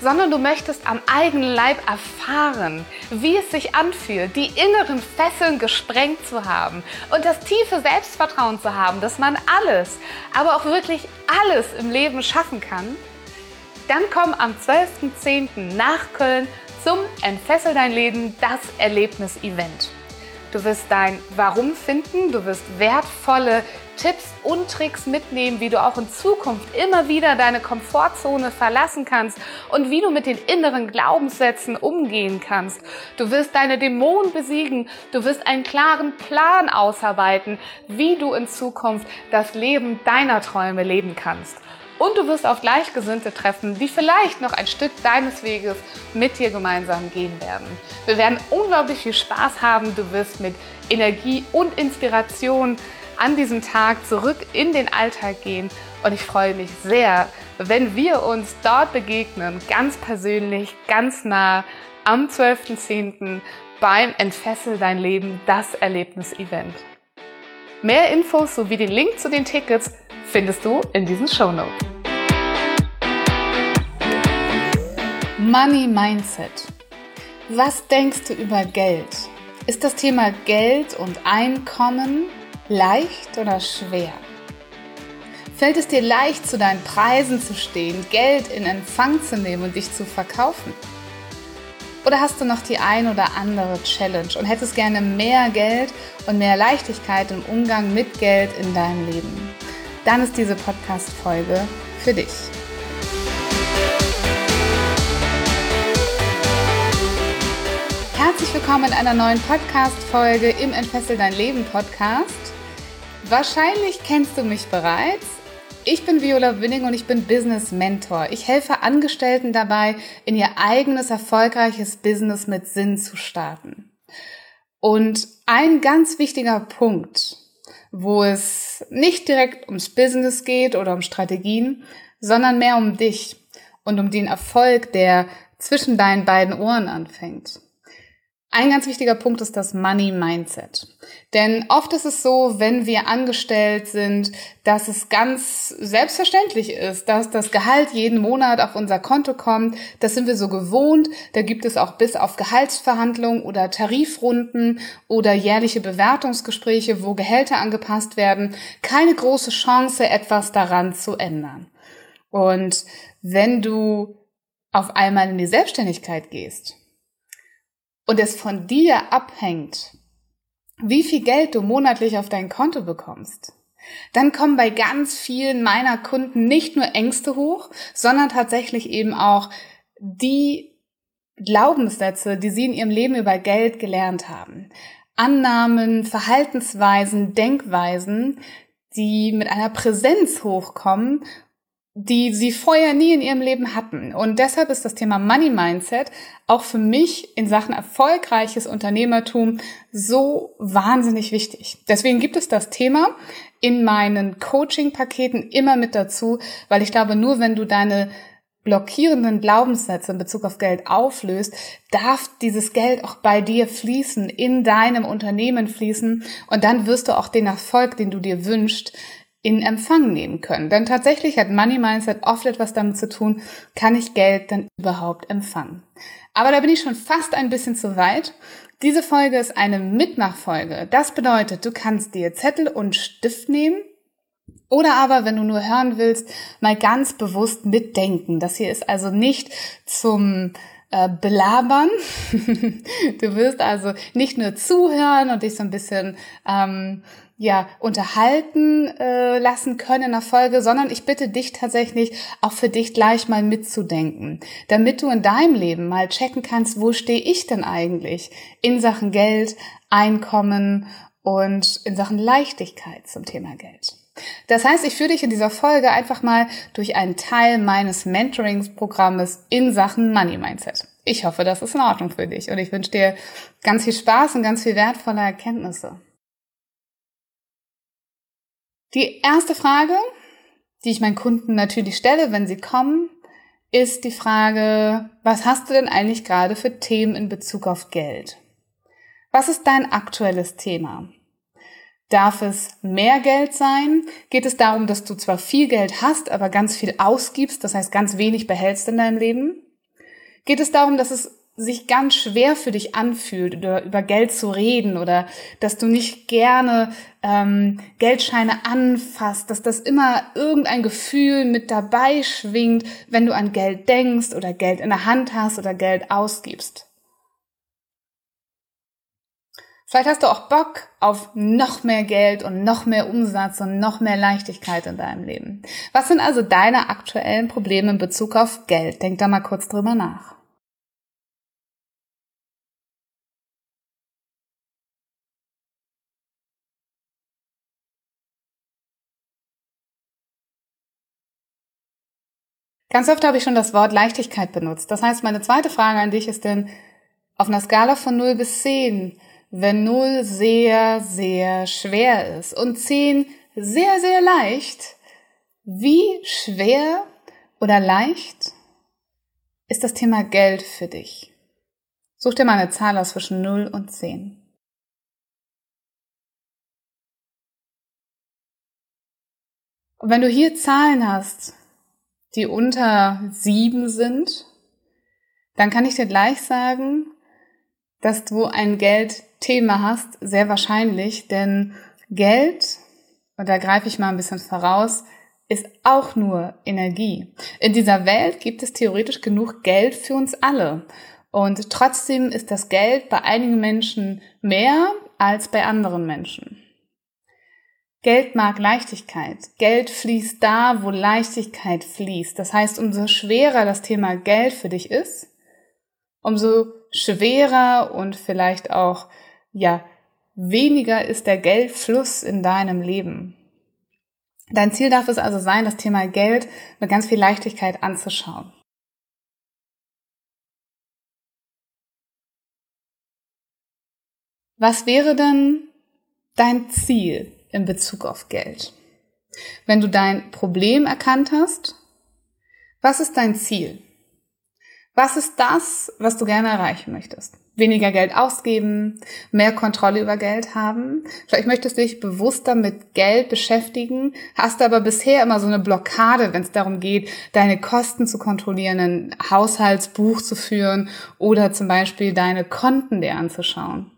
sondern du möchtest am eigenen Leib erfahren, wie es sich anfühlt, die inneren Fesseln gesprengt zu haben und das tiefe Selbstvertrauen zu haben, dass man alles, aber auch wirklich alles im Leben schaffen kann, dann komm am 12.10. nach Köln zum Entfessel dein Leben, das Erlebnis-Event. Du wirst dein Warum finden, du wirst wertvolle Tipps und Tricks mitnehmen, wie du auch in Zukunft immer wieder deine Komfortzone verlassen kannst und wie du mit den inneren Glaubenssätzen umgehen kannst. Du wirst deine Dämonen besiegen, du wirst einen klaren Plan ausarbeiten, wie du in Zukunft das Leben deiner Träume leben kannst. Und du wirst auf Gleichgesinnte treffen, die vielleicht noch ein Stück deines Weges mit dir gemeinsam gehen werden. Wir werden unglaublich viel Spaß haben. Du wirst mit Energie und Inspiration an diesem Tag zurück in den Alltag gehen. Und ich freue mich sehr, wenn wir uns dort begegnen, ganz persönlich, ganz nah am 12.10. beim Entfessel dein Leben, das Erlebnis-Event. Mehr Infos sowie den Link zu den Tickets findest du in diesen Show Money Mindset. Was denkst du über Geld? Ist das Thema Geld und Einkommen leicht oder schwer? Fällt es dir leicht, zu deinen Preisen zu stehen, Geld in Empfang zu nehmen und dich zu verkaufen? Oder hast du noch die ein oder andere Challenge und hättest gerne mehr Geld und mehr Leichtigkeit im Umgang mit Geld in deinem Leben? Dann ist diese Podcast-Folge für dich. Herzlich willkommen in einer neuen Podcast-Folge im Entfessel dein Leben Podcast. Wahrscheinlich kennst du mich bereits. Ich bin Viola Winning und ich bin Business Mentor. Ich helfe Angestellten dabei, in ihr eigenes erfolgreiches Business mit Sinn zu starten. Und ein ganz wichtiger Punkt, wo es nicht direkt ums Business geht oder um Strategien, sondern mehr um dich und um den Erfolg, der zwischen deinen beiden Ohren anfängt. Ein ganz wichtiger Punkt ist das Money Mindset. Denn oft ist es so, wenn wir angestellt sind, dass es ganz selbstverständlich ist, dass das Gehalt jeden Monat auf unser Konto kommt. Das sind wir so gewohnt. Da gibt es auch bis auf Gehaltsverhandlungen oder Tarifrunden oder jährliche Bewertungsgespräche, wo Gehälter angepasst werden, keine große Chance, etwas daran zu ändern. Und wenn du auf einmal in die Selbstständigkeit gehst, und es von dir abhängt, wie viel Geld du monatlich auf dein Konto bekommst, dann kommen bei ganz vielen meiner Kunden nicht nur Ängste hoch, sondern tatsächlich eben auch die Glaubenssätze, die sie in ihrem Leben über Geld gelernt haben. Annahmen, Verhaltensweisen, Denkweisen, die mit einer Präsenz hochkommen die sie vorher nie in ihrem Leben hatten. Und deshalb ist das Thema Money Mindset auch für mich in Sachen erfolgreiches Unternehmertum so wahnsinnig wichtig. Deswegen gibt es das Thema in meinen Coaching-Paketen immer mit dazu, weil ich glaube, nur wenn du deine blockierenden Glaubenssätze in Bezug auf Geld auflöst, darf dieses Geld auch bei dir fließen, in deinem Unternehmen fließen und dann wirst du auch den Erfolg, den du dir wünschst, in Empfang nehmen können. Denn tatsächlich hat Money Mindset oft etwas damit zu tun, kann ich Geld dann überhaupt empfangen. Aber da bin ich schon fast ein bisschen zu weit. Diese Folge ist eine Mitmachfolge. Das bedeutet, du kannst dir Zettel und Stift nehmen oder aber, wenn du nur hören willst, mal ganz bewusst mitdenken. Das hier ist also nicht zum äh, belabern. du wirst also nicht nur zuhören und dich so ein bisschen ähm, ja unterhalten äh, lassen können in der Folge, sondern ich bitte dich tatsächlich auch für dich gleich mal mitzudenken, damit du in deinem Leben mal checken kannst, wo stehe ich denn eigentlich in Sachen Geld, Einkommen und in Sachen Leichtigkeit zum Thema Geld. Das heißt, ich führe dich in dieser Folge einfach mal durch einen Teil meines Mentoringsprogrammes in Sachen Money Mindset. Ich hoffe, das ist in Ordnung für dich und ich wünsche dir ganz viel Spaß und ganz viel wertvolle Erkenntnisse. Die erste Frage, die ich meinen Kunden natürlich stelle, wenn sie kommen, ist die Frage, was hast du denn eigentlich gerade für Themen in Bezug auf Geld? Was ist dein aktuelles Thema? Darf es mehr Geld sein? Geht es darum, dass du zwar viel Geld hast, aber ganz viel ausgibst, das heißt ganz wenig behältst in deinem Leben? Geht es darum, dass es sich ganz schwer für dich anfühlt, oder über Geld zu reden oder dass du nicht gerne ähm, Geldscheine anfasst, dass das immer irgendein Gefühl mit dabei schwingt, wenn du an Geld denkst oder Geld in der Hand hast oder Geld ausgibst. Vielleicht hast du auch Bock auf noch mehr Geld und noch mehr Umsatz und noch mehr Leichtigkeit in deinem Leben. Was sind also deine aktuellen Probleme in Bezug auf Geld? Denk da mal kurz drüber nach. Ganz oft habe ich schon das Wort Leichtigkeit benutzt. Das heißt, meine zweite Frage an dich ist denn, auf einer Skala von 0 bis 10, wenn 0 sehr, sehr schwer ist und 10 sehr, sehr leicht, wie schwer oder leicht ist das Thema Geld für dich? Such dir mal eine Zahl aus zwischen 0 und 10. Und wenn du hier Zahlen hast, die unter 7 sind, dann kann ich dir gleich sagen, dass du ein Geldthema hast, sehr wahrscheinlich, denn Geld, und da greife ich mal ein bisschen voraus, ist auch nur Energie. In dieser Welt gibt es theoretisch genug Geld für uns alle. Und trotzdem ist das Geld bei einigen Menschen mehr als bei anderen Menschen. Geld mag Leichtigkeit. Geld fließt da, wo Leichtigkeit fließt. Das heißt, umso schwerer das Thema Geld für dich ist, umso schwerer und vielleicht auch, ja, weniger ist der Geldfluss in deinem Leben. Dein Ziel darf es also sein, das Thema Geld mit ganz viel Leichtigkeit anzuschauen. Was wäre denn dein Ziel in Bezug auf Geld? Wenn du dein Problem erkannt hast, was ist dein Ziel? Was ist das, was du gerne erreichen möchtest? Weniger Geld ausgeben, mehr Kontrolle über Geld haben. Vielleicht möchtest du dich bewusster mit Geld beschäftigen, hast aber bisher immer so eine Blockade, wenn es darum geht, deine Kosten zu kontrollieren, ein Haushaltsbuch zu führen oder zum Beispiel deine Konten dir anzuschauen.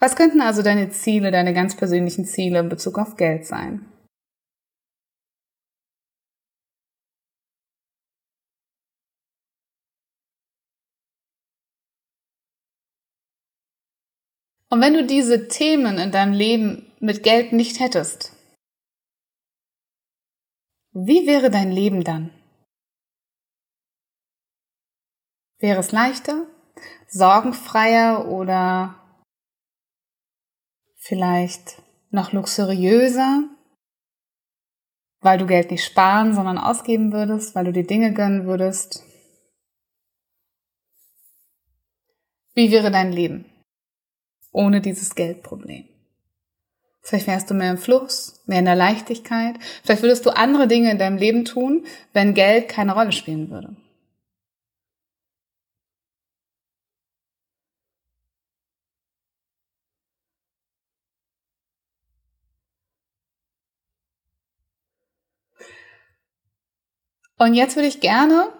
Was könnten also deine Ziele, deine ganz persönlichen Ziele in Bezug auf Geld sein? Und wenn du diese Themen in deinem Leben mit Geld nicht hättest, wie wäre dein Leben dann? Wäre es leichter, sorgenfreier oder vielleicht noch luxuriöser, weil du Geld nicht sparen, sondern ausgeben würdest, weil du dir Dinge gönnen würdest? Wie wäre dein Leben? ohne dieses Geldproblem. Vielleicht wärst du mehr im Fluss, mehr in der Leichtigkeit. Vielleicht würdest du andere Dinge in deinem Leben tun, wenn Geld keine Rolle spielen würde. Und jetzt würde ich gerne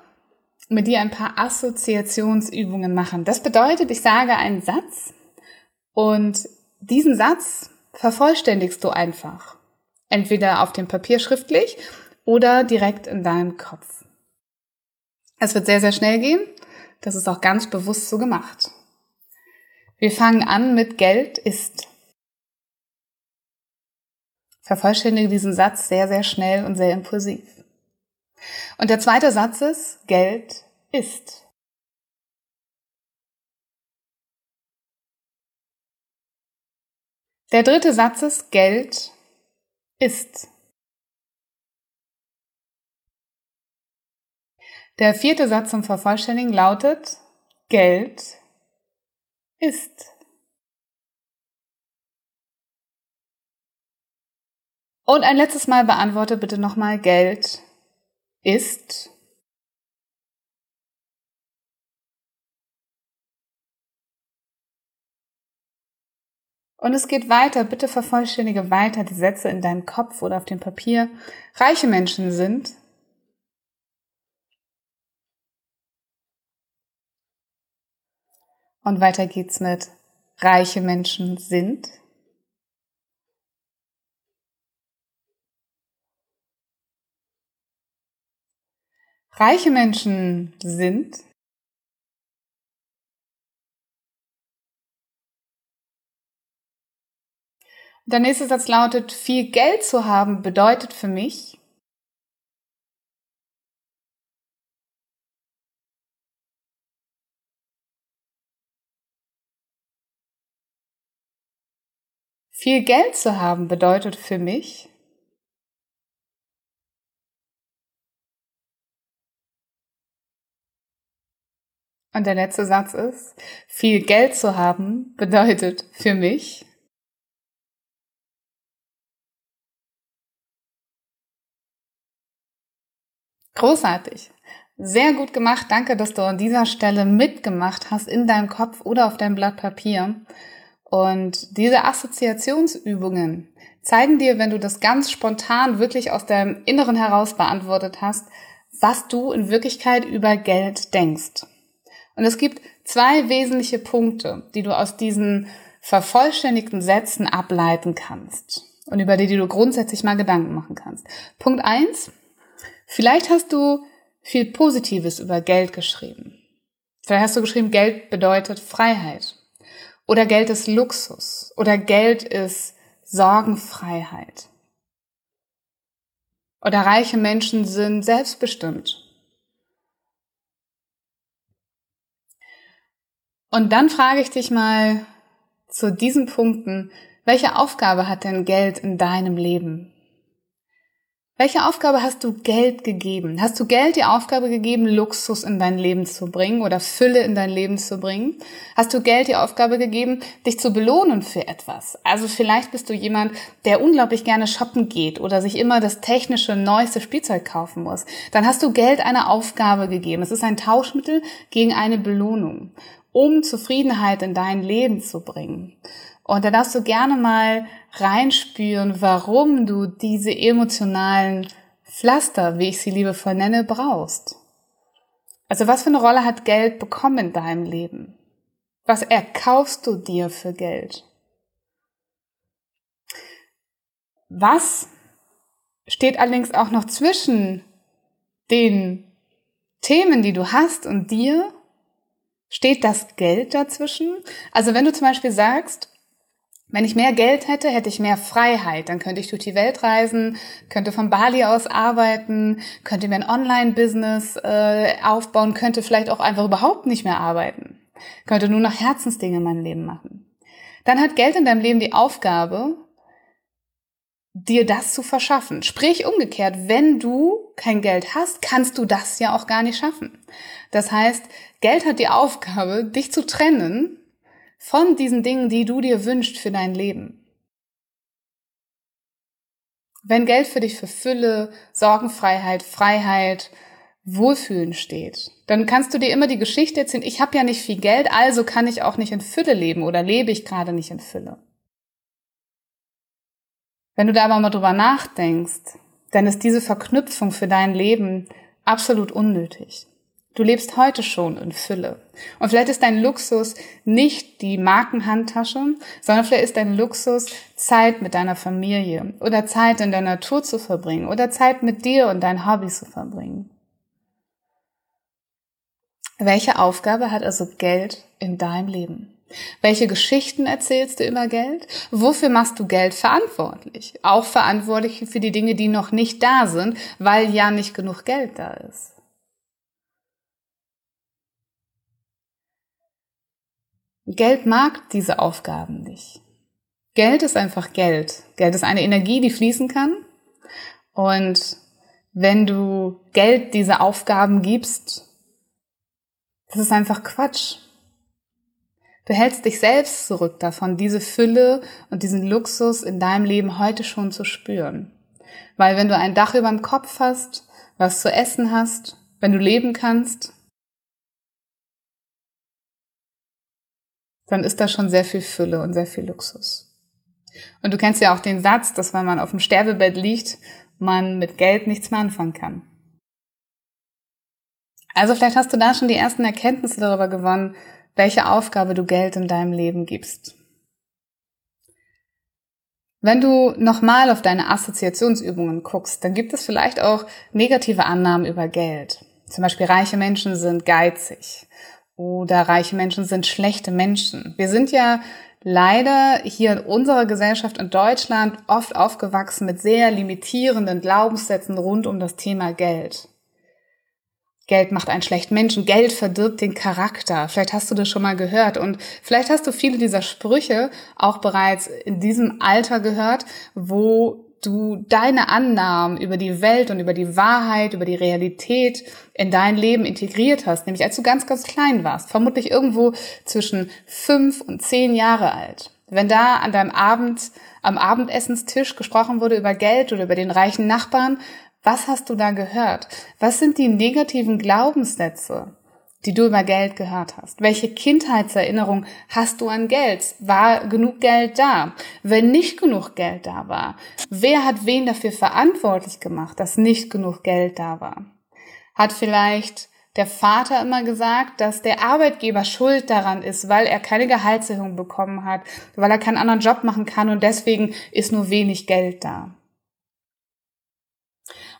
mit dir ein paar Assoziationsübungen machen. Das bedeutet, ich sage einen Satz und diesen Satz vervollständigst du einfach. Entweder auf dem Papier schriftlich oder direkt in deinem Kopf. Es wird sehr, sehr schnell gehen. Das ist auch ganz bewusst so gemacht. Wir fangen an mit Geld ist. Vervollständige diesen Satz sehr, sehr schnell und sehr impulsiv. Und der zweite Satz ist, Geld ist. Der dritte Satz ist, Geld ist. Der vierte Satz zum Vervollständigen lautet, Geld ist. Und ein letztes Mal beantworte bitte nochmal Geld ist ist. Und es geht weiter. Bitte vervollständige weiter die Sätze in deinem Kopf oder auf dem Papier. Reiche Menschen sind. Und weiter geht's mit reiche Menschen sind. Reiche Menschen sind. Der nächste Satz lautet, viel Geld zu haben bedeutet für mich. Viel Geld zu haben bedeutet für mich. Und der letzte Satz ist, viel Geld zu haben bedeutet für mich. Großartig. Sehr gut gemacht. Danke, dass du an dieser Stelle mitgemacht hast in deinem Kopf oder auf deinem Blatt Papier. Und diese Assoziationsübungen zeigen dir, wenn du das ganz spontan wirklich aus deinem Inneren heraus beantwortet hast, was du in Wirklichkeit über Geld denkst. Und es gibt zwei wesentliche Punkte, die du aus diesen vervollständigten Sätzen ableiten kannst und über die, die du grundsätzlich mal Gedanken machen kannst. Punkt eins: Vielleicht hast du viel Positives über Geld geschrieben. Vielleicht hast du geschrieben, Geld bedeutet Freiheit. Oder Geld ist Luxus. Oder Geld ist Sorgenfreiheit. Oder reiche Menschen sind selbstbestimmt. Und dann frage ich dich mal zu diesen Punkten, welche Aufgabe hat denn Geld in deinem Leben? Welche Aufgabe hast du Geld gegeben? Hast du Geld die Aufgabe gegeben, Luxus in dein Leben zu bringen oder Fülle in dein Leben zu bringen? Hast du Geld die Aufgabe gegeben, dich zu belohnen für etwas? Also vielleicht bist du jemand, der unglaublich gerne shoppen geht oder sich immer das technische, neueste Spielzeug kaufen muss. Dann hast du Geld eine Aufgabe gegeben. Es ist ein Tauschmittel gegen eine Belohnung, um Zufriedenheit in dein Leben zu bringen. Und da darfst du gerne mal reinspüren, warum du diese emotionalen Pflaster, wie ich sie liebevoll nenne, brauchst. Also was für eine Rolle hat Geld bekommen in deinem Leben? Was erkaufst du dir für Geld? Was steht allerdings auch noch zwischen den Themen, die du hast und dir? Steht das Geld dazwischen? Also wenn du zum Beispiel sagst, wenn ich mehr Geld hätte, hätte ich mehr Freiheit. Dann könnte ich durch die Welt reisen, könnte von Bali aus arbeiten, könnte mir ein Online-Business äh, aufbauen, könnte vielleicht auch einfach überhaupt nicht mehr arbeiten, könnte nur noch Herzensdinge in meinem Leben machen. Dann hat Geld in deinem Leben die Aufgabe, dir das zu verschaffen. Sprich umgekehrt, wenn du kein Geld hast, kannst du das ja auch gar nicht schaffen. Das heißt, Geld hat die Aufgabe, dich zu trennen von diesen Dingen, die du dir wünschst für dein Leben. Wenn Geld für dich für Fülle, Sorgenfreiheit, Freiheit, Wohlfühlen steht, dann kannst du dir immer die Geschichte erzählen, ich habe ja nicht viel Geld, also kann ich auch nicht in Fülle leben oder lebe ich gerade nicht in Fülle. Wenn du da aber mal drüber nachdenkst, dann ist diese Verknüpfung für dein Leben absolut unnötig. Du lebst heute schon in Fülle. Und vielleicht ist dein Luxus nicht die Markenhandtasche, sondern vielleicht ist dein Luxus Zeit mit deiner Familie oder Zeit in der Natur zu verbringen oder Zeit mit dir und deinen Hobbys zu verbringen. Welche Aufgabe hat also Geld in deinem Leben? Welche Geschichten erzählst du über Geld? Wofür machst du Geld verantwortlich? Auch verantwortlich für die Dinge, die noch nicht da sind, weil ja nicht genug Geld da ist. Geld mag diese Aufgaben nicht. Geld ist einfach Geld. Geld ist eine Energie, die fließen kann. Und wenn du Geld diese Aufgaben gibst. Das ist einfach Quatsch. Du hältst dich selbst zurück davon, diese Fülle und diesen Luxus in deinem Leben heute schon zu spüren. Weil wenn du ein Dach über dem Kopf hast, was zu essen hast, wenn du leben kannst, dann ist da schon sehr viel Fülle und sehr viel Luxus. Und du kennst ja auch den Satz, dass wenn man auf dem Sterbebett liegt, man mit Geld nichts mehr anfangen kann. Also vielleicht hast du da schon die ersten Erkenntnisse darüber gewonnen, welche Aufgabe du Geld in deinem Leben gibst. Wenn du nochmal auf deine Assoziationsübungen guckst, dann gibt es vielleicht auch negative Annahmen über Geld. Zum Beispiel reiche Menschen sind geizig oder reiche Menschen sind schlechte Menschen. Wir sind ja leider hier in unserer Gesellschaft in Deutschland oft aufgewachsen mit sehr limitierenden Glaubenssätzen rund um das Thema Geld. Geld macht einen schlechten Menschen, Geld verdirbt den Charakter. Vielleicht hast du das schon mal gehört und vielleicht hast du viele dieser Sprüche auch bereits in diesem Alter gehört, wo du deine Annahmen über die Welt und über die Wahrheit, über die Realität in dein Leben integriert hast, nämlich als du ganz, ganz klein warst, vermutlich irgendwo zwischen fünf und zehn Jahre alt. Wenn da an deinem Abend, am Abendessenstisch gesprochen wurde über Geld oder über den reichen Nachbarn, was hast du da gehört? Was sind die negativen Glaubenssätze, die du über Geld gehört hast? Welche Kindheitserinnerung hast du an Geld? War genug Geld da? Wenn nicht genug Geld da war, wer hat wen dafür verantwortlich gemacht, dass nicht genug Geld da war? Hat vielleicht der Vater immer gesagt, dass der Arbeitgeber schuld daran ist, weil er keine Gehaltserhöhung bekommen hat, weil er keinen anderen Job machen kann und deswegen ist nur wenig Geld da.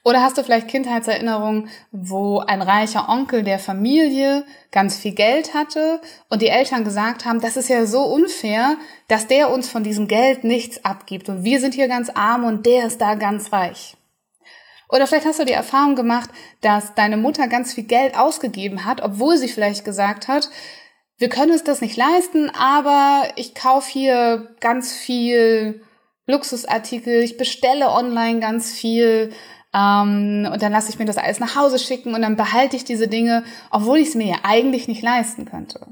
Oder hast du vielleicht Kindheitserinnerungen, wo ein reicher Onkel der Familie ganz viel Geld hatte und die Eltern gesagt haben, das ist ja so unfair, dass der uns von diesem Geld nichts abgibt und wir sind hier ganz arm und der ist da ganz reich. Oder vielleicht hast du die Erfahrung gemacht, dass deine Mutter ganz viel Geld ausgegeben hat, obwohl sie vielleicht gesagt hat, wir können uns das nicht leisten, aber ich kaufe hier ganz viel Luxusartikel, ich bestelle online ganz viel, ähm, und dann lasse ich mir das alles nach Hause schicken und dann behalte ich diese Dinge, obwohl ich es mir ja eigentlich nicht leisten könnte.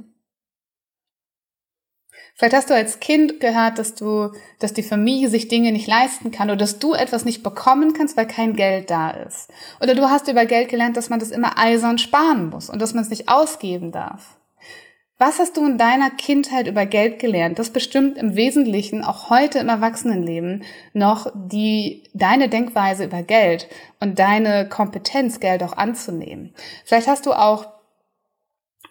Vielleicht hast du als Kind gehört, dass du, dass die Familie sich Dinge nicht leisten kann oder dass du etwas nicht bekommen kannst, weil kein Geld da ist. Oder du hast über Geld gelernt, dass man das immer eisern sparen muss und dass man es nicht ausgeben darf. Was hast du in deiner Kindheit über Geld gelernt? Das bestimmt im Wesentlichen auch heute im Erwachsenenleben noch die, deine Denkweise über Geld und deine Kompetenz, Geld auch anzunehmen. Vielleicht hast du auch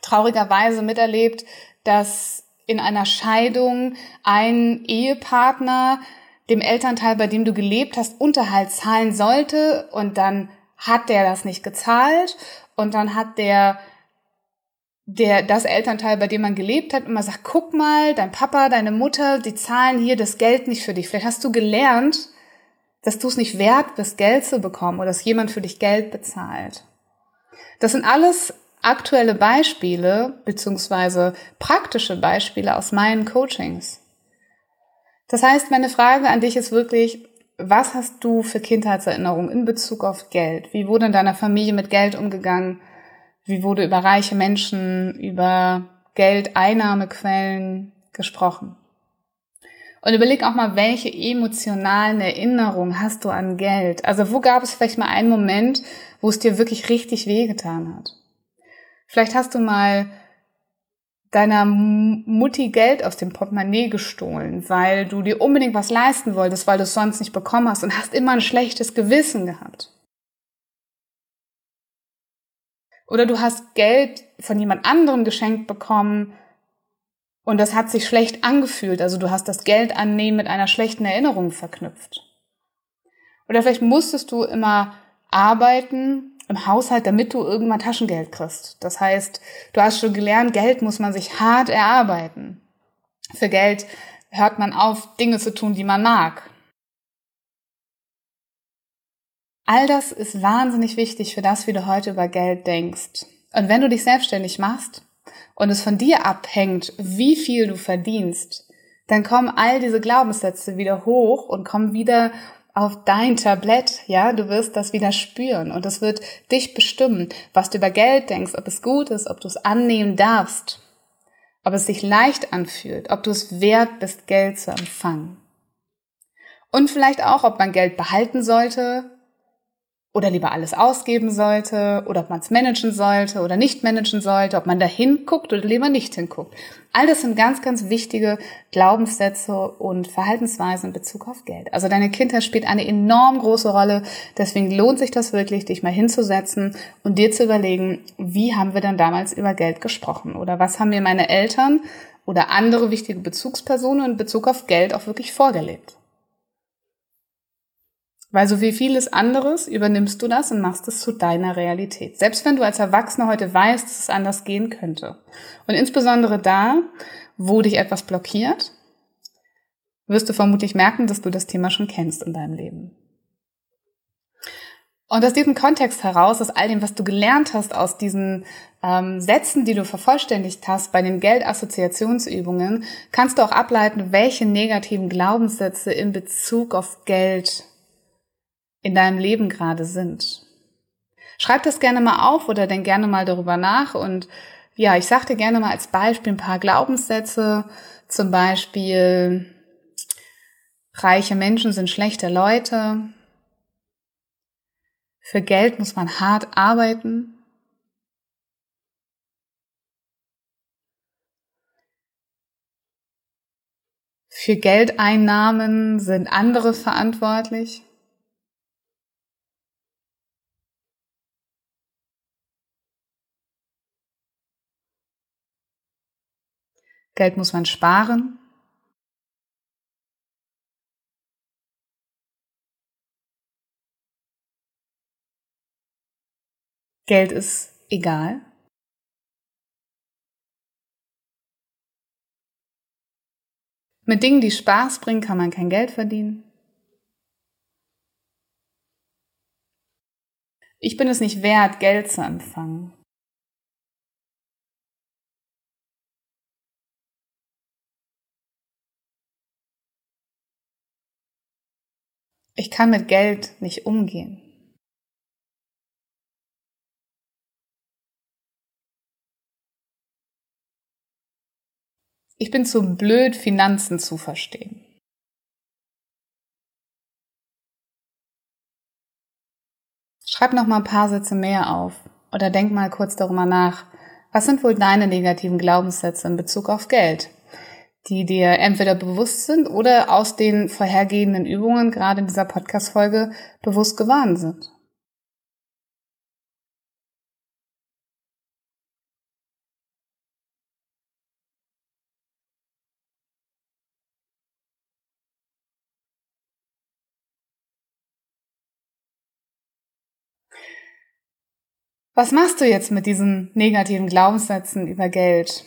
traurigerweise miterlebt, dass in einer Scheidung ein Ehepartner dem Elternteil, bei dem du gelebt hast, Unterhalt zahlen sollte und dann hat der das nicht gezahlt und dann hat der der, das Elternteil, bei dem man gelebt hat, immer sagt, guck mal, dein Papa, deine Mutter, die zahlen hier das Geld nicht für dich. Vielleicht hast du gelernt, dass du es nicht wert bist, Geld zu bekommen oder dass jemand für dich Geld bezahlt. Das sind alles aktuelle Beispiele beziehungsweise praktische Beispiele aus meinen Coachings. Das heißt, meine Frage an dich ist wirklich, was hast du für Kindheitserinnerungen in Bezug auf Geld? Wie wurde in deiner Familie mit Geld umgegangen? Wie wurde über reiche Menschen, über Geldeinnahmequellen gesprochen? Und überleg auch mal, welche emotionalen Erinnerungen hast du an Geld? Also wo gab es vielleicht mal einen Moment, wo es dir wirklich richtig wehgetan hat? Vielleicht hast du mal deiner Mutti Geld aus dem Portemonnaie gestohlen, weil du dir unbedingt was leisten wolltest, weil du es sonst nicht bekommen hast und hast immer ein schlechtes Gewissen gehabt. Oder du hast Geld von jemand anderem geschenkt bekommen und das hat sich schlecht angefühlt. Also du hast das Geld annehmen mit einer schlechten Erinnerung verknüpft. Oder vielleicht musstest du immer arbeiten im Haushalt, damit du irgendwann Taschengeld kriegst. Das heißt, du hast schon gelernt, Geld muss man sich hart erarbeiten. Für Geld hört man auf, Dinge zu tun, die man mag. All das ist wahnsinnig wichtig für das, wie du heute über Geld denkst. Und wenn du dich selbstständig machst und es von dir abhängt, wie viel du verdienst, dann kommen all diese Glaubenssätze wieder hoch und kommen wieder auf dein Tablett, ja, du wirst das wieder spüren und es wird dich bestimmen, was du über Geld denkst, ob es gut ist, ob du es annehmen darfst, ob es sich leicht anfühlt, ob du es wert bist, Geld zu empfangen. Und vielleicht auch, ob man Geld behalten sollte oder lieber alles ausgeben sollte oder ob man es managen sollte oder nicht managen sollte, ob man da hinguckt oder lieber nicht hinguckt. All das sind ganz, ganz wichtige Glaubenssätze und Verhaltensweisen in Bezug auf Geld. Also deine Kindheit spielt eine enorm große Rolle. Deswegen lohnt sich das wirklich, dich mal hinzusetzen und dir zu überlegen, wie haben wir dann damals über Geld gesprochen oder was haben mir meine Eltern oder andere wichtige Bezugspersonen in Bezug auf Geld auch wirklich vorgelebt. Weil so wie vieles anderes übernimmst du das und machst es zu deiner Realität. Selbst wenn du als Erwachsener heute weißt, dass es anders gehen könnte. Und insbesondere da, wo dich etwas blockiert, wirst du vermutlich merken, dass du das Thema schon kennst in deinem Leben. Und aus diesem Kontext heraus, aus all dem, was du gelernt hast, aus diesen ähm, Sätzen, die du vervollständigt hast bei den Geldassoziationsübungen, kannst du auch ableiten, welche negativen Glaubenssätze in Bezug auf Geld in deinem Leben gerade sind. Schreib das gerne mal auf oder denk gerne mal darüber nach und ja, ich sag dir gerne mal als Beispiel ein paar Glaubenssätze, zum Beispiel reiche Menschen sind schlechte Leute, für Geld muss man hart arbeiten, Für Geldeinnahmen sind andere verantwortlich. Geld muss man sparen. Geld ist egal. Mit Dingen, die Spaß bringen, kann man kein Geld verdienen. Ich bin es nicht wert, Geld zu empfangen. Ich kann mit Geld nicht umgehen. Ich bin zu blöd, Finanzen zu verstehen. Schreib noch mal ein paar Sätze mehr auf oder denk mal kurz darüber nach. Was sind wohl deine negativen Glaubenssätze in Bezug auf Geld? Die dir entweder bewusst sind oder aus den vorhergehenden Übungen, gerade in dieser Podcast-Folge, bewusst gewarnt sind. Was machst du jetzt mit diesen negativen Glaubenssätzen über Geld?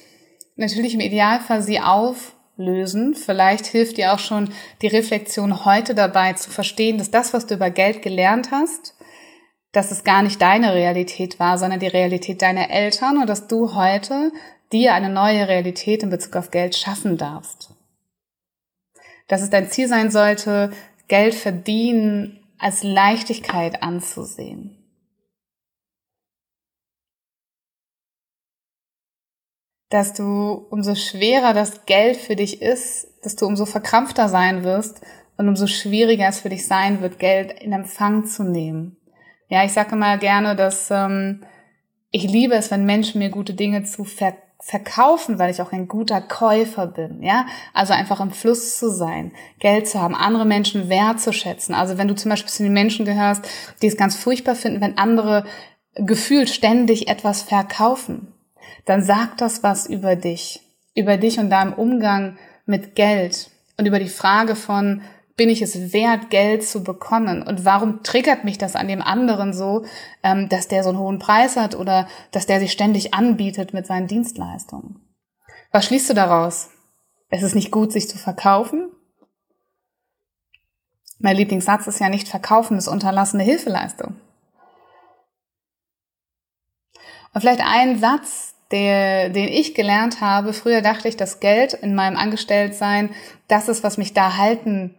Natürlich im Idealfall sie auflösen. Vielleicht hilft dir auch schon die Reflexion heute dabei zu verstehen, dass das, was du über Geld gelernt hast, dass es gar nicht deine Realität war, sondern die Realität deiner Eltern und dass du heute dir eine neue Realität in Bezug auf Geld schaffen darfst. Dass es dein Ziel sein sollte, Geld verdienen als Leichtigkeit anzusehen. Dass du umso schwerer das Geld für dich ist, dass du umso verkrampfter sein wirst und umso schwieriger es für dich sein wird, Geld in Empfang zu nehmen. Ja, ich sage immer gerne, dass ähm, ich liebe es, wenn Menschen mir gute Dinge zu ver verkaufen, weil ich auch ein guter Käufer bin, ja. Also einfach im Fluss zu sein, Geld zu haben, andere Menschen wertzuschätzen. Also wenn du zum Beispiel zu den Menschen gehörst, die es ganz furchtbar finden, wenn andere gefühlt ständig etwas verkaufen, dann sagt das was über dich, über dich und deinem Umgang mit Geld und über die Frage von, bin ich es wert, Geld zu bekommen? Und warum triggert mich das an dem anderen so, ähm, dass der so einen hohen Preis hat oder dass der sich ständig anbietet mit seinen Dienstleistungen? Was schließt du daraus? Es ist nicht gut, sich zu verkaufen? Mein Lieblingssatz ist ja nicht verkaufen, ist unterlassene Hilfeleistung. Und vielleicht ein Satz, der, den ich gelernt habe. Früher dachte ich, dass Geld in meinem Angestelltsein das ist, was mich da halten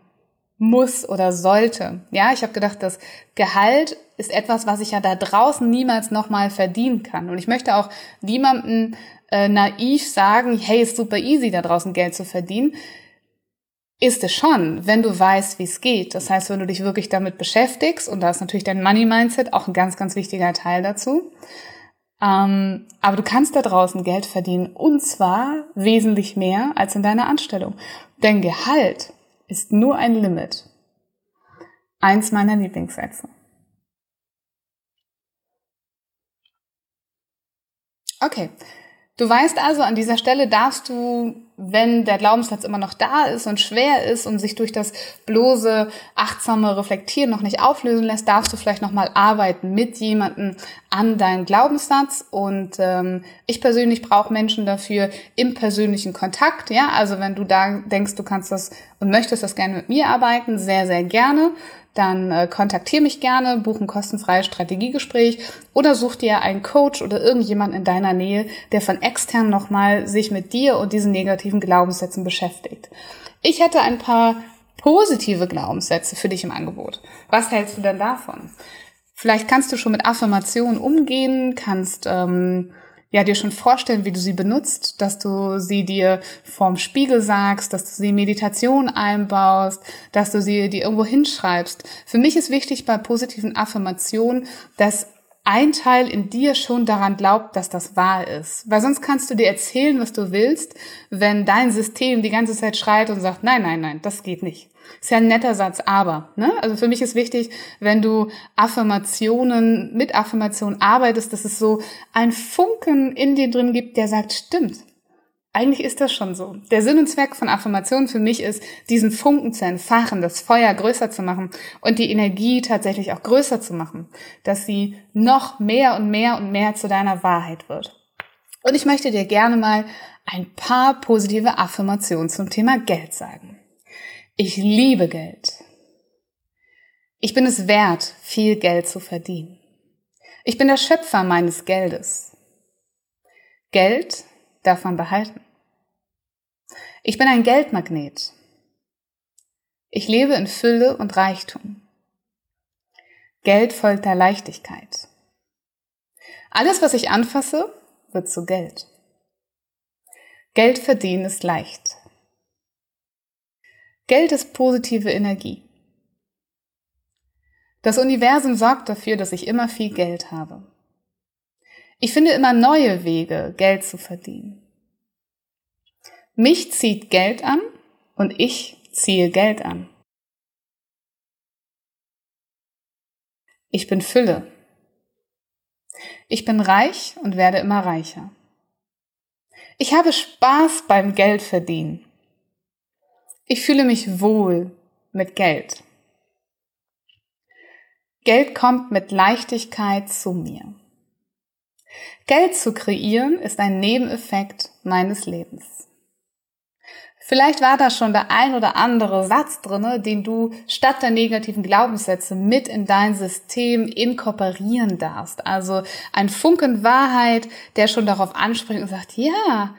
muss oder sollte. Ja, ich habe gedacht, das Gehalt ist etwas, was ich ja da draußen niemals nochmal verdienen kann. Und ich möchte auch niemandem äh, naiv sagen, hey, ist super easy, da draußen Geld zu verdienen. Ist es schon, wenn du weißt, wie es geht. Das heißt, wenn du dich wirklich damit beschäftigst, und da ist natürlich dein Money-Mindset auch ein ganz, ganz wichtiger Teil dazu. Ähm, aber du kannst da draußen Geld verdienen, und zwar wesentlich mehr als in deiner Anstellung. Dein Gehalt ist nur ein Limit. Eins meiner Lieblingssätze. Okay, Du weißt also, an dieser Stelle darfst du, wenn der Glaubenssatz immer noch da ist und schwer ist und sich durch das bloße, achtsame Reflektieren noch nicht auflösen lässt, darfst du vielleicht nochmal arbeiten mit jemandem an deinem Glaubenssatz. Und ähm, ich persönlich brauche Menschen dafür im persönlichen Kontakt. Ja, also wenn du da denkst, du kannst das und möchtest das gerne mit mir arbeiten, sehr, sehr gerne dann äh, kontaktiere mich gerne, buch ein kostenfreies Strategiegespräch oder such dir einen Coach oder irgendjemand in deiner Nähe, der von extern nochmal sich mit dir und diesen negativen Glaubenssätzen beschäftigt. Ich hätte ein paar positive Glaubenssätze für dich im Angebot. Was hältst du denn davon? Vielleicht kannst du schon mit Affirmationen umgehen, kannst ähm, ja dir schon vorstellen, wie du sie benutzt, dass du sie dir vorm Spiegel sagst, dass du sie in Meditation einbaust, dass du sie dir irgendwo hinschreibst. Für mich ist wichtig bei positiven Affirmationen, dass ein Teil in dir schon daran glaubt, dass das wahr ist. Weil sonst kannst du dir erzählen, was du willst, wenn dein System die ganze Zeit schreit und sagt, nein, nein, nein, das geht nicht. Ist ja ein netter Satz, aber. Ne? Also für mich ist wichtig, wenn du Affirmationen, mit Affirmationen arbeitest, dass es so ein Funken in dir drin gibt, der sagt, stimmt. Eigentlich ist das schon so. Der Sinn und Zweck von Affirmationen für mich ist, diesen Funken zu entfachen, das Feuer größer zu machen und die Energie tatsächlich auch größer zu machen, dass sie noch mehr und mehr und mehr zu deiner Wahrheit wird. Und ich möchte dir gerne mal ein paar positive Affirmationen zum Thema Geld sagen. Ich liebe Geld. Ich bin es wert, viel Geld zu verdienen. Ich bin der Schöpfer meines Geldes. Geld man behalten. Ich bin ein Geldmagnet. Ich lebe in Fülle und Reichtum. Geld folgt der Leichtigkeit. Alles, was ich anfasse, wird zu Geld. Geld verdienen ist leicht. Geld ist positive Energie. Das Universum sorgt dafür, dass ich immer viel Geld habe. Ich finde immer neue Wege, Geld zu verdienen. Mich zieht Geld an und ich ziehe Geld an. Ich bin Fülle. Ich bin reich und werde immer reicher. Ich habe Spaß beim Geldverdienen. Ich fühle mich wohl mit Geld. Geld kommt mit Leichtigkeit zu mir. Geld zu kreieren ist ein Nebeneffekt meines Lebens. Vielleicht war da schon der ein oder andere Satz drinne, den du statt der negativen Glaubenssätze mit in dein System inkorporieren darfst. Also ein Funken Wahrheit, der schon darauf anspricht und sagt, ja,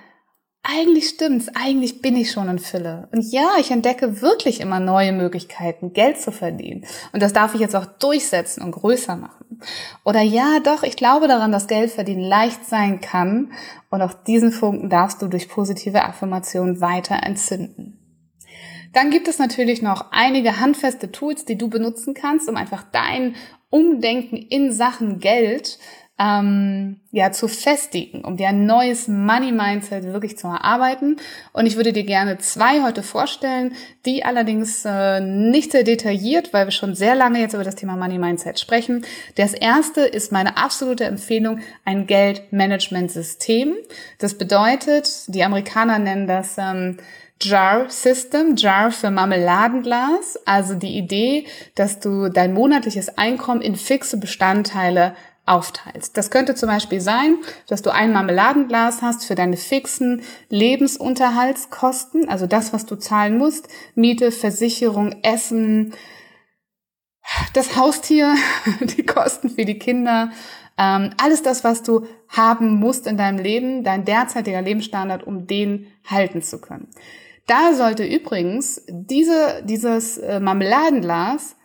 eigentlich stimmt's, eigentlich bin ich schon in Fülle. Und ja, ich entdecke wirklich immer neue Möglichkeiten, Geld zu verdienen. Und das darf ich jetzt auch durchsetzen und größer machen. Oder ja, doch, ich glaube daran, dass Geld verdienen leicht sein kann. Und auch diesen Funken darfst du durch positive Affirmationen weiter entzünden. Dann gibt es natürlich noch einige handfeste Tools, die du benutzen kannst, um einfach dein Umdenken in Sachen Geld ähm, ja, zu festigen, um dir ein neues Money-Mindset wirklich zu erarbeiten. Und ich würde dir gerne zwei heute vorstellen, die allerdings äh, nicht sehr detailliert, weil wir schon sehr lange jetzt über das Thema Money-Mindset sprechen. Das erste ist meine absolute Empfehlung, ein Geldmanagement-System. Das bedeutet, die Amerikaner nennen das ähm, Jar System, Jar für Marmeladenglas, also die Idee, dass du dein monatliches Einkommen in fixe Bestandteile aufteilst. Das könnte zum Beispiel sein, dass du ein Marmeladenglas hast für deine fixen Lebensunterhaltskosten, also das, was du zahlen musst, Miete, Versicherung, Essen, das Haustier, die Kosten für die Kinder, ähm, alles das, was du haben musst in deinem Leben, dein derzeitiger Lebensstandard, um den halten zu können. Da sollte übrigens diese, dieses äh, Marmeladenglas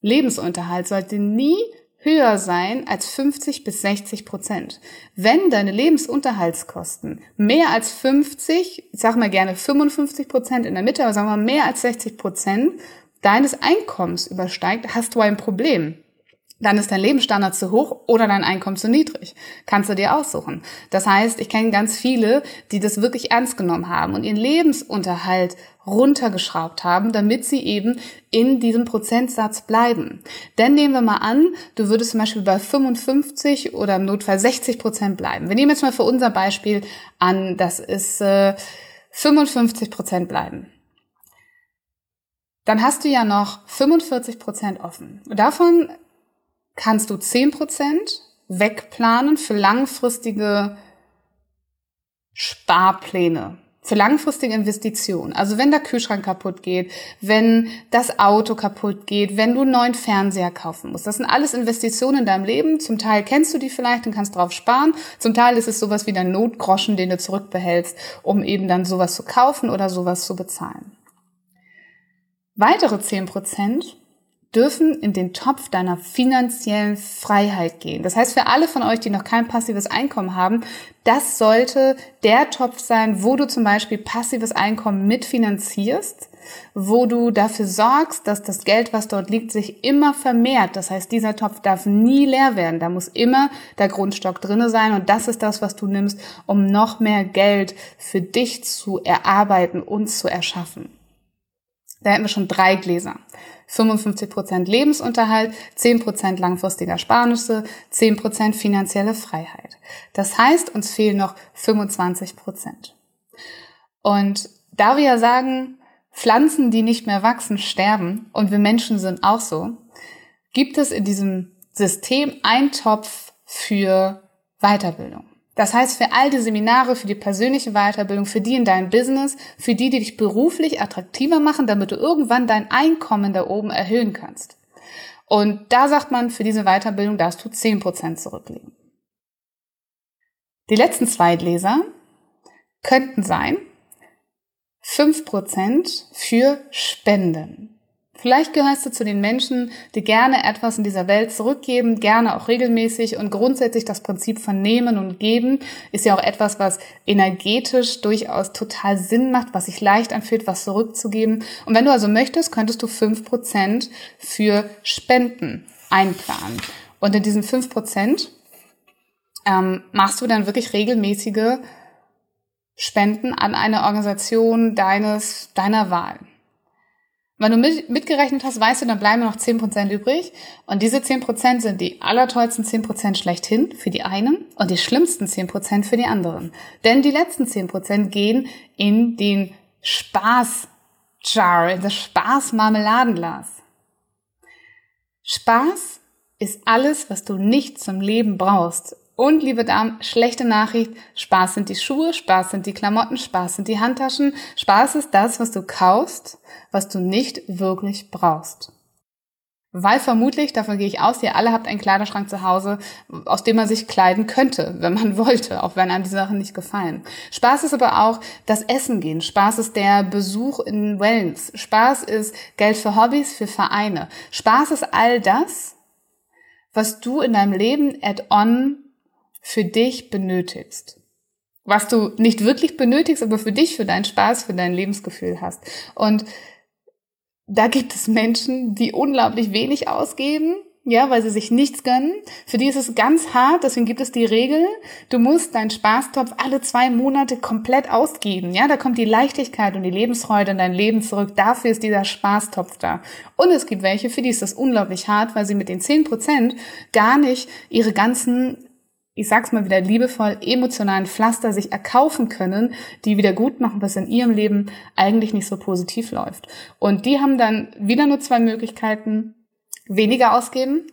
Lebensunterhalt sollte nie höher sein als 50 bis 60 Prozent. Wenn deine Lebensunterhaltskosten mehr als 50, ich sag mal gerne 55 Prozent in der Mitte, aber sagen wir mehr als 60 Prozent deines Einkommens übersteigt, hast du ein Problem dann ist dein Lebensstandard zu hoch oder dein Einkommen zu niedrig. Kannst du dir aussuchen. Das heißt, ich kenne ganz viele, die das wirklich ernst genommen haben und ihren Lebensunterhalt runtergeschraubt haben, damit sie eben in diesem Prozentsatz bleiben. Denn nehmen wir mal an, du würdest zum Beispiel bei 55 oder im Notfall 60 Prozent bleiben. Wir nehmen jetzt mal für unser Beispiel an, das ist äh, 55 Prozent bleiben dann hast du ja noch 45 Prozent offen. Davon kannst du 10% wegplanen für langfristige Sparpläne, für langfristige Investitionen. Also wenn der Kühlschrank kaputt geht, wenn das Auto kaputt geht, wenn du einen neuen Fernseher kaufen musst. Das sind alles Investitionen in deinem Leben. Zum Teil kennst du die vielleicht und kannst drauf sparen. Zum Teil ist es sowas wie der Notgroschen, den du zurückbehältst, um eben dann sowas zu kaufen oder sowas zu bezahlen. Weitere 10 Prozent dürfen in den Topf deiner finanziellen Freiheit gehen. Das heißt, für alle von euch, die noch kein passives Einkommen haben, das sollte der Topf sein, wo du zum Beispiel passives Einkommen mitfinanzierst, wo du dafür sorgst, dass das Geld, was dort liegt, sich immer vermehrt. Das heißt, dieser Topf darf nie leer werden. Da muss immer der Grundstock drinne sein und das ist das, was du nimmst, um noch mehr Geld für dich zu erarbeiten und zu erschaffen. Da hätten wir schon drei Gläser. 55% Lebensunterhalt, 10% langfristiger Sparnisse, 10% finanzielle Freiheit. Das heißt, uns fehlen noch 25%. Und da wir ja sagen, Pflanzen, die nicht mehr wachsen, sterben und wir Menschen sind auch so, gibt es in diesem System einen Topf für Weiterbildung. Das heißt, für all die Seminare, für die persönliche Weiterbildung, für die in deinem Business, für die, die dich beruflich attraktiver machen, damit du irgendwann dein Einkommen da oben erhöhen kannst. Und da sagt man, für diese Weiterbildung darfst du 10% zurücklegen. Die letzten zwei Gläser könnten sein 5% für Spenden. Vielleicht gehörst du zu den Menschen, die gerne etwas in dieser Welt zurückgeben, gerne auch regelmäßig und grundsätzlich das Prinzip von Nehmen und Geben ist ja auch etwas, was energetisch durchaus total Sinn macht, was sich leicht anfühlt, was zurückzugeben. Und wenn du also möchtest, könntest du fünf Prozent für Spenden einplanen. Und in diesen fünf Prozent ähm, machst du dann wirklich regelmäßige Spenden an eine Organisation deines, deiner Wahl. Wenn du mit, mitgerechnet hast, weißt du, dann bleiben noch 10% übrig. Und diese 10% sind die allertollsten 10% schlechthin für die einen und die schlimmsten 10% für die anderen. Denn die letzten 10% gehen in den Spaß-Jar, in das Spaß-Marmeladenglas. Spaß ist alles, was du nicht zum Leben brauchst. Und liebe Damen, schlechte Nachricht, Spaß sind die Schuhe, Spaß sind die Klamotten, Spaß sind die Handtaschen, Spaß ist das, was du kaufst, was du nicht wirklich brauchst. Weil vermutlich, davon gehe ich aus, ihr alle habt einen Kleiderschrank zu Hause, aus dem man sich kleiden könnte, wenn man wollte, auch wenn einem die Sachen nicht gefallen. Spaß ist aber auch das Essen gehen. Spaß ist der Besuch in Wellness. Spaß ist Geld für Hobbys, für Vereine. Spaß ist all das, was du in deinem Leben add-on für dich benötigst. Was du nicht wirklich benötigst, aber für dich, für deinen Spaß, für dein Lebensgefühl hast. Und da gibt es Menschen, die unglaublich wenig ausgeben, ja, weil sie sich nichts gönnen. Für die ist es ganz hart, deswegen gibt es die Regel, du musst deinen Spaßtopf alle zwei Monate komplett ausgeben. Ja, da kommt die Leichtigkeit und die Lebensfreude in dein Leben zurück. Dafür ist dieser Spaßtopf da. Und es gibt welche, für die ist das unglaublich hart, weil sie mit den zehn Prozent gar nicht ihre ganzen ich sag's mal wieder liebevoll, emotionalen Pflaster sich erkaufen können, die wieder gut machen, was in ihrem Leben eigentlich nicht so positiv läuft. Und die haben dann wieder nur zwei Möglichkeiten, weniger ausgeben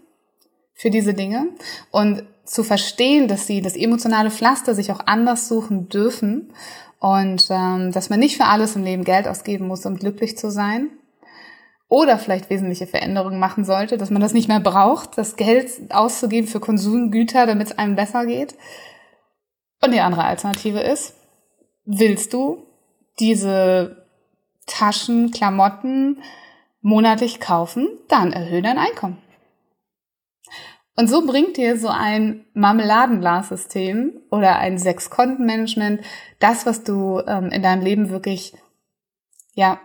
für diese Dinge und zu verstehen, dass sie das emotionale Pflaster sich auch anders suchen dürfen und ähm, dass man nicht für alles im Leben Geld ausgeben muss, um glücklich zu sein oder vielleicht wesentliche Veränderungen machen sollte, dass man das nicht mehr braucht, das Geld auszugeben für Konsumgüter, damit es einem besser geht. Und die andere Alternative ist, willst du diese Taschen, Klamotten monatlich kaufen, dann erhöhe dein Einkommen. Und so bringt dir so ein Marmeladenglassystem oder ein Sechs-Konten-Management das, was du ähm, in deinem Leben wirklich ja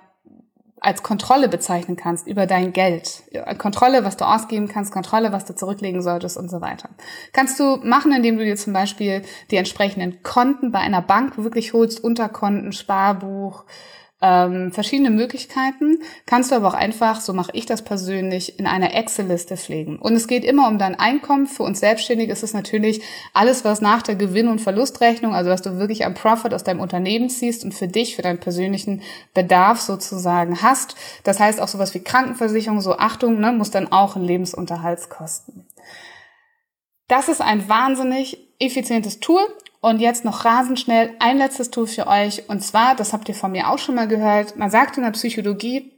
als Kontrolle bezeichnen kannst über dein Geld. Kontrolle, was du ausgeben kannst, Kontrolle, was du zurücklegen solltest und so weiter. Kannst du machen, indem du dir zum Beispiel die entsprechenden Konten bei einer Bank wirklich holst, Unterkonten, Sparbuch, ähm, verschiedene Möglichkeiten. Kannst du aber auch einfach, so mache ich das persönlich, in einer Excel-Liste pflegen. Und es geht immer um dein Einkommen. Für uns Selbstständige ist es natürlich alles, was nach der Gewinn- und Verlustrechnung, also was du wirklich am Profit aus deinem Unternehmen ziehst und für dich, für deinen persönlichen Bedarf sozusagen hast. Das heißt auch sowas wie Krankenversicherung, so Achtung, ne, muss dann auch ein Lebensunterhaltskosten. Das ist ein wahnsinnig effizientes Tool und jetzt noch rasend schnell ein letztes Tool für euch. Und zwar, das habt ihr von mir auch schon mal gehört, man sagt in der Psychologie,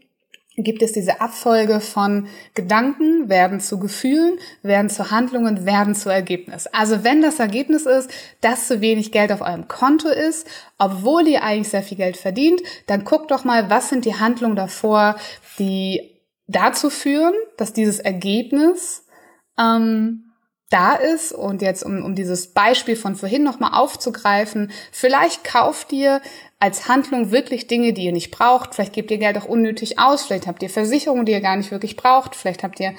gibt es diese Abfolge von Gedanken werden zu Gefühlen, werden zu Handlungen, werden zu Ergebnis. Also wenn das Ergebnis ist, dass zu wenig Geld auf eurem Konto ist, obwohl ihr eigentlich sehr viel Geld verdient, dann guckt doch mal, was sind die Handlungen davor, die dazu führen, dass dieses Ergebnis ähm, da ist und jetzt um, um dieses Beispiel von vorhin nochmal aufzugreifen, vielleicht kauft ihr als Handlung wirklich Dinge, die ihr nicht braucht, vielleicht gebt ihr Geld auch unnötig aus, vielleicht habt ihr Versicherungen, die ihr gar nicht wirklich braucht, vielleicht habt ihr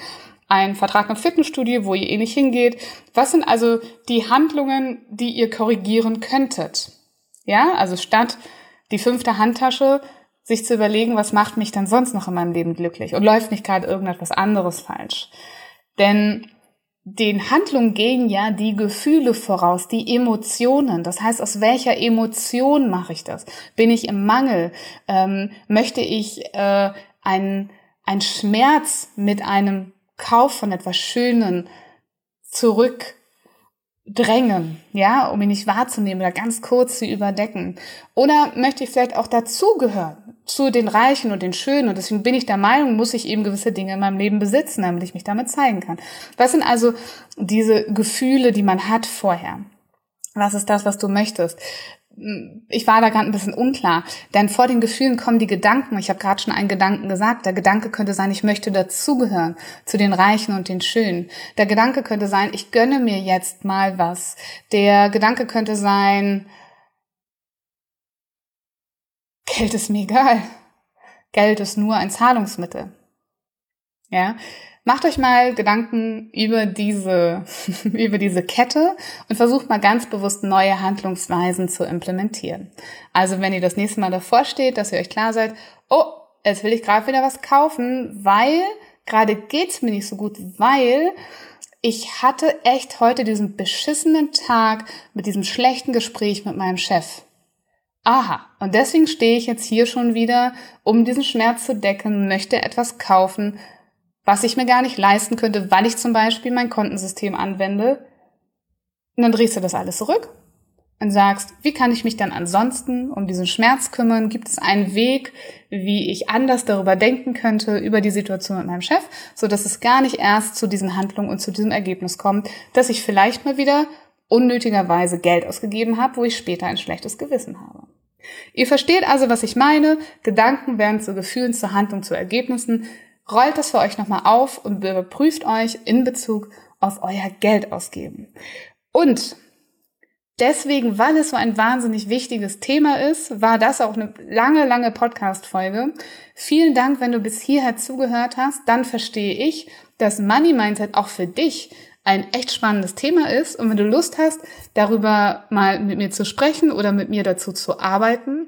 einen Vertrag im Fitnessstudio, wo ihr eh nicht hingeht. Was sind also die Handlungen, die ihr korrigieren könntet? Ja, also statt die fünfte Handtasche sich zu überlegen, was macht mich dann sonst noch in meinem Leben glücklich und läuft nicht gerade irgendetwas anderes falsch. Denn den Handlungen gehen ja die Gefühle voraus, die Emotionen. Das heißt, aus welcher Emotion mache ich das? Bin ich im Mangel? Ähm, möchte ich äh, einen, einen Schmerz mit einem Kauf von etwas Schönen zurückdrängen, ja, um ihn nicht wahrzunehmen oder ganz kurz zu überdecken? Oder möchte ich vielleicht auch dazugehören? Zu den Reichen und den Schönen. Und deswegen bin ich der Meinung, muss ich eben gewisse Dinge in meinem Leben besitzen, damit ich mich damit zeigen kann. Was sind also diese Gefühle, die man hat vorher? Was ist das, was du möchtest? Ich war da gerade ein bisschen unklar, denn vor den Gefühlen kommen die Gedanken. Ich habe gerade schon einen Gedanken gesagt. Der Gedanke könnte sein, ich möchte dazugehören zu den Reichen und den Schönen. Der Gedanke könnte sein, ich gönne mir jetzt mal was. Der Gedanke könnte sein, Geld ist mir egal. Geld ist nur ein Zahlungsmittel. Ja, macht euch mal Gedanken über diese, über diese Kette und versucht mal ganz bewusst neue Handlungsweisen zu implementieren. Also wenn ihr das nächste Mal davor steht, dass ihr euch klar seid, oh, jetzt will ich gerade wieder was kaufen, weil gerade geht's mir nicht so gut, weil ich hatte echt heute diesen beschissenen Tag mit diesem schlechten Gespräch mit meinem Chef. Aha, und deswegen stehe ich jetzt hier schon wieder, um diesen Schmerz zu decken, möchte etwas kaufen, was ich mir gar nicht leisten könnte, weil ich zum Beispiel mein Kontensystem anwende. Und dann drehst du das alles zurück und sagst, wie kann ich mich dann ansonsten um diesen Schmerz kümmern? Gibt es einen Weg, wie ich anders darüber denken könnte, über die Situation mit meinem Chef, so dass es gar nicht erst zu diesen Handlungen und zu diesem Ergebnis kommt, dass ich vielleicht mal wieder unnötigerweise Geld ausgegeben habe, wo ich später ein schlechtes Gewissen habe. Ihr versteht also, was ich meine. Gedanken werden zu Gefühlen, zu Handlung, zu Ergebnissen. Rollt das für euch nochmal auf und überprüft euch in Bezug auf euer Geld ausgeben. Und deswegen, weil es so ein wahnsinnig wichtiges Thema ist, war das auch eine lange, lange Podcast-Folge. Vielen Dank, wenn du bis hierher zugehört hast. Dann verstehe ich, dass Money Mindset auch für dich ein echt spannendes Thema ist. Und wenn du Lust hast, darüber mal mit mir zu sprechen oder mit mir dazu zu arbeiten,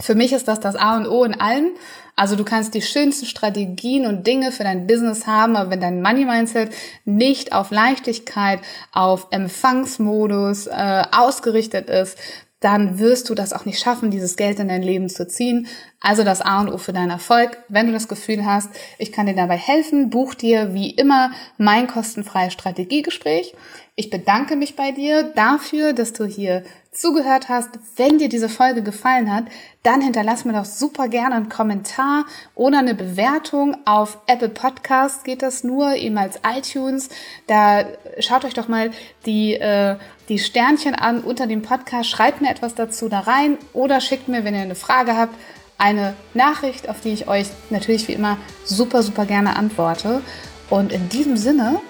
für mich ist das das A und O in allem. Also du kannst die schönsten Strategien und Dinge für dein Business haben, aber wenn dein Money Mindset nicht auf Leichtigkeit, auf Empfangsmodus äh, ausgerichtet ist, dann wirst du das auch nicht schaffen, dieses Geld in dein Leben zu ziehen. Also das A und O für deinen Erfolg. Wenn du das Gefühl hast, ich kann dir dabei helfen, buch dir wie immer mein kostenfreies Strategiegespräch. Ich bedanke mich bei dir dafür, dass du hier zugehört hast. Wenn dir diese Folge gefallen hat, dann hinterlass mir doch super gerne einen Kommentar oder eine Bewertung. Auf Apple Podcasts geht das nur, eben als iTunes. Da schaut euch doch mal die, äh, die Sternchen an unter dem Podcast. Schreibt mir etwas dazu da rein oder schickt mir, wenn ihr eine Frage habt, eine Nachricht, auf die ich euch natürlich wie immer super, super gerne antworte. Und in diesem Sinne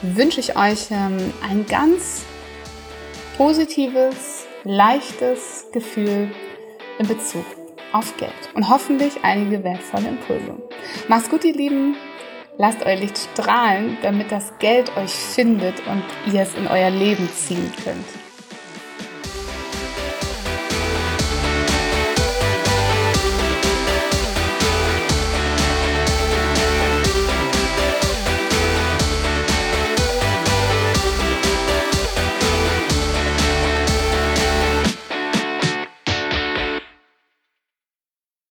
wünsche ich euch ähm, ein ganz positives, leichtes Gefühl in Bezug auf Geld und hoffentlich einige wertvolle Impulse. Macht's gut, ihr Lieben. Lasst euer Licht strahlen, damit das Geld euch findet und ihr es in euer Leben ziehen könnt.